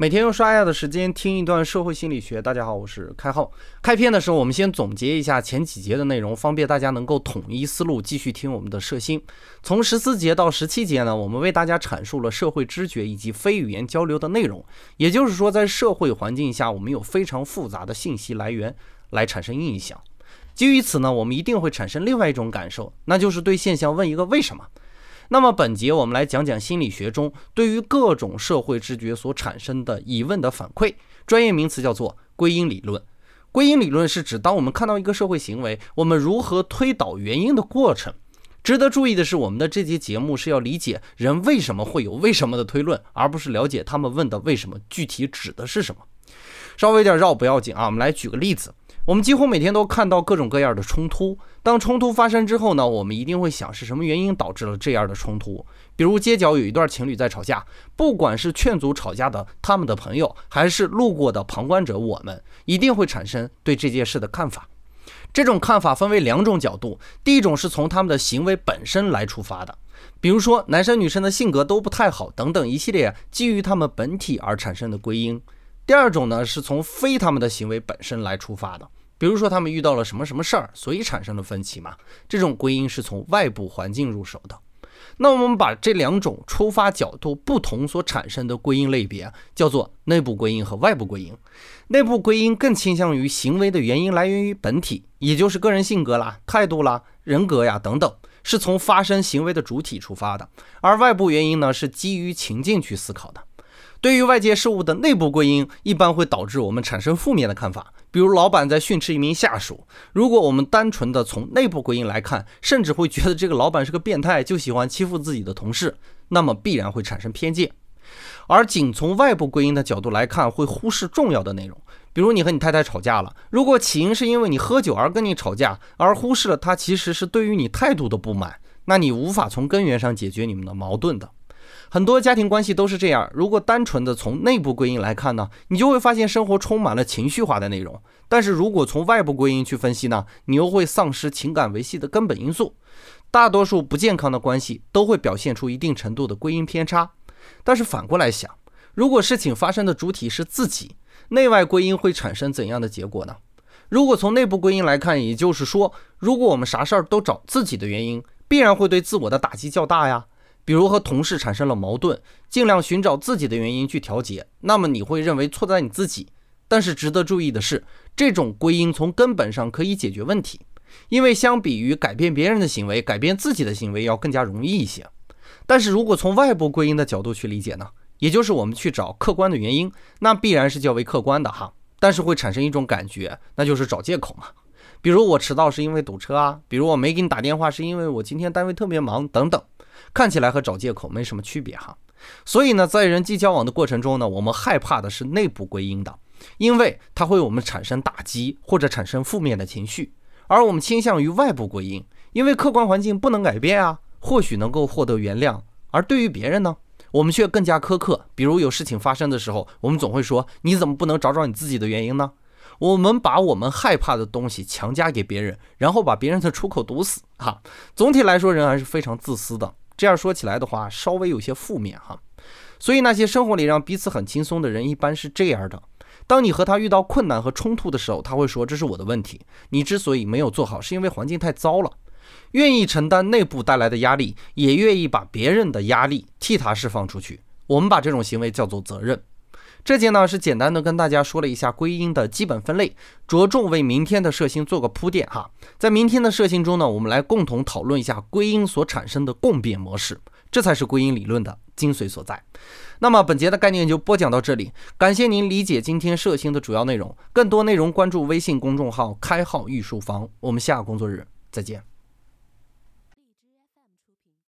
每天用刷牙的时间听一段社会心理学。大家好，我是开浩。开篇的时候，我们先总结一下前几节的内容，方便大家能够统一思路，继续听我们的社心。从十四节到十七节呢，我们为大家阐述了社会知觉以及非语言交流的内容。也就是说，在社会环境下，我们有非常复杂的信息来源来产生印象。基于此呢，我们一定会产生另外一种感受，那就是对现象问一个为什么。那么本节我们来讲讲心理学中对于各种社会知觉所产生的疑问的反馈，专业名词叫做归因理论。归因理论是指当我们看到一个社会行为，我们如何推导原因的过程。值得注意的是，我们的这节节目是要理解人为什么会有为什么的推论，而不是了解他们问的为什么具体指的是什么。稍微有点绕不要紧啊，我们来举个例子。我们几乎每天都看到各种各样的冲突。当冲突发生之后呢，我们一定会想是什么原因导致了这样的冲突。比如街角有一对情侣在吵架，不管是劝阻吵架的他们的朋友，还是路过的旁观者，我们一定会产生对这件事的看法。这种看法分为两种角度，第一种是从他们的行为本身来出发的，比如说男生女生的性格都不太好等等一系列基于他们本体而产生的归因。第二种呢，是从非他们的行为本身来出发的。比如说，他们遇到了什么什么事儿，所以产生了分歧嘛？这种归因是从外部环境入手的。那我们把这两种出发角度不同所产生的归因类别叫做内部归因和外部归因。内部归因更倾向于行为的原因来源于本体，也就是个人性格啦、态度啦、人格呀等等，是从发生行为的主体出发的。而外部原因呢，是基于情境去思考的。对于外界事物的内部归因，一般会导致我们产生负面的看法。比如，老板在训斥一名下属，如果我们单纯的从内部归因来看，甚至会觉得这个老板是个变态，就喜欢欺负自己的同事，那么必然会产生偏见。而仅从外部归因的角度来看，会忽视重要的内容。比如，你和你太太吵架了，如果起因是因为你喝酒而跟你吵架，而忽视了他其实是对于你态度的不满，那你无法从根源上解决你们的矛盾的。很多家庭关系都是这样。如果单纯的从内部归因来看呢，你就会发现生活充满了情绪化的内容；但是如果从外部归因去分析呢，你又会丧失情感维系的根本因素。大多数不健康的关系都会表现出一定程度的归因偏差。但是反过来想，如果事情发生的主体是自己，内外归因会产生怎样的结果呢？如果从内部归因来看，也就是说，如果我们啥事儿都找自己的原因，必然会对自我的打击较大呀。比如和同事产生了矛盾，尽量寻找自己的原因去调节，那么你会认为错在你自己。但是值得注意的是，这种归因从根本上可以解决问题，因为相比于改变别人的行为，改变自己的行为要更加容易一些。但是如果从外部归因的角度去理解呢，也就是我们去找客观的原因，那必然是较为客观的哈。但是会产生一种感觉，那就是找借口嘛。比如我迟到是因为堵车啊，比如我没给你打电话是因为我今天单位特别忙等等。看起来和找借口没什么区别哈，所以呢，在人际交往的过程中呢，我们害怕的是内部归因的，因为它会我们产生打击或者产生负面的情绪，而我们倾向于外部归因，因为客观环境不能改变啊，或许能够获得原谅。而对于别人呢，我们却更加苛刻。比如有事情发生的时候，我们总会说：“你怎么不能找找你自己的原因呢？”我们把我们害怕的东西强加给别人，然后把别人的出口堵死。哈，总体来说，人还是非常自私的。这样说起来的话，稍微有些负面哈。所以那些生活里让彼此很轻松的人，一般是这样的：当你和他遇到困难和冲突的时候，他会说这是我的问题，你之所以没有做好，是因为环境太糟了。愿意承担内部带来的压力，也愿意把别人的压力替他释放出去。我们把这种行为叫做责任。这节呢是简单的跟大家说了一下归因的基本分类，着重为明天的设星做个铺垫哈。在明天的设星中呢，我们来共同讨论一下归因所产生的共变模式，这才是归因理论的精髓所在。那么本节的概念就播讲到这里，感谢您理解今天设星的主要内容。更多内容关注微信公众号“开号御书房”，我们下个工作日再见。